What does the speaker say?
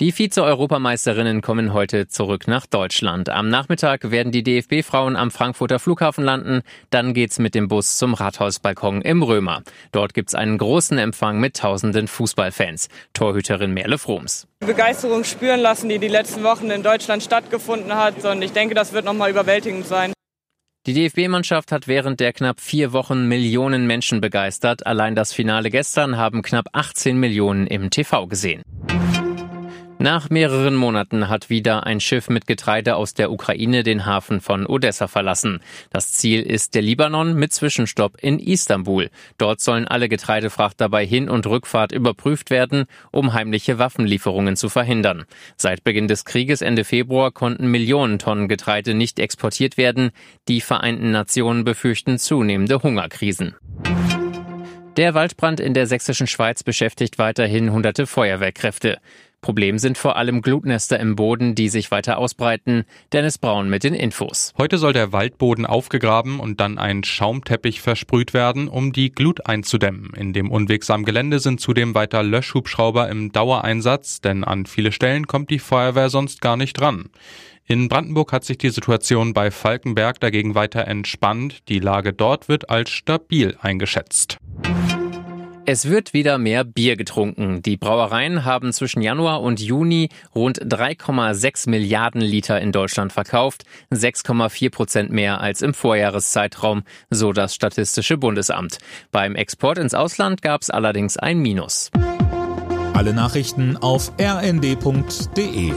Die Vize-Europameisterinnen kommen heute zurück nach Deutschland. Am Nachmittag werden die DFB-Frauen am Frankfurter Flughafen landen. Dann geht's mit dem Bus zum Rathausbalkon im Römer. Dort gibt's einen großen Empfang mit tausenden Fußballfans. Torhüterin Merle Froms. Begeisterung spüren lassen, die die letzten Wochen in Deutschland stattgefunden hat. Und ich denke, das wird nochmal überwältigend sein. Die DFB-Mannschaft hat während der knapp vier Wochen Millionen Menschen begeistert. Allein das Finale gestern haben knapp 18 Millionen im TV gesehen. Nach mehreren Monaten hat wieder ein Schiff mit Getreide aus der Ukraine den Hafen von Odessa verlassen. Das Ziel ist der Libanon mit Zwischenstopp in Istanbul. Dort sollen alle Getreidefrachter bei Hin- und Rückfahrt überprüft werden, um heimliche Waffenlieferungen zu verhindern. Seit Beginn des Krieges Ende Februar konnten Millionen Tonnen Getreide nicht exportiert werden. Die Vereinten Nationen befürchten zunehmende Hungerkrisen. Der Waldbrand in der sächsischen Schweiz beschäftigt weiterhin hunderte Feuerwehrkräfte. Problem sind vor allem Glutnester im Boden, die sich weiter ausbreiten. Dennis Braun mit den Infos. Heute soll der Waldboden aufgegraben und dann ein Schaumteppich versprüht werden, um die Glut einzudämmen. In dem unwegsamen Gelände sind zudem weiter Löschhubschrauber im Dauereinsatz, denn an viele Stellen kommt die Feuerwehr sonst gar nicht ran. In Brandenburg hat sich die Situation bei Falkenberg dagegen weiter entspannt. Die Lage dort wird als stabil eingeschätzt. Es wird wieder mehr Bier getrunken. Die Brauereien haben zwischen Januar und Juni rund 3,6 Milliarden Liter in Deutschland verkauft, 6,4 Prozent mehr als im Vorjahreszeitraum, so das Statistische Bundesamt. Beim Export ins Ausland gab es allerdings ein Minus. Alle Nachrichten auf rnd.de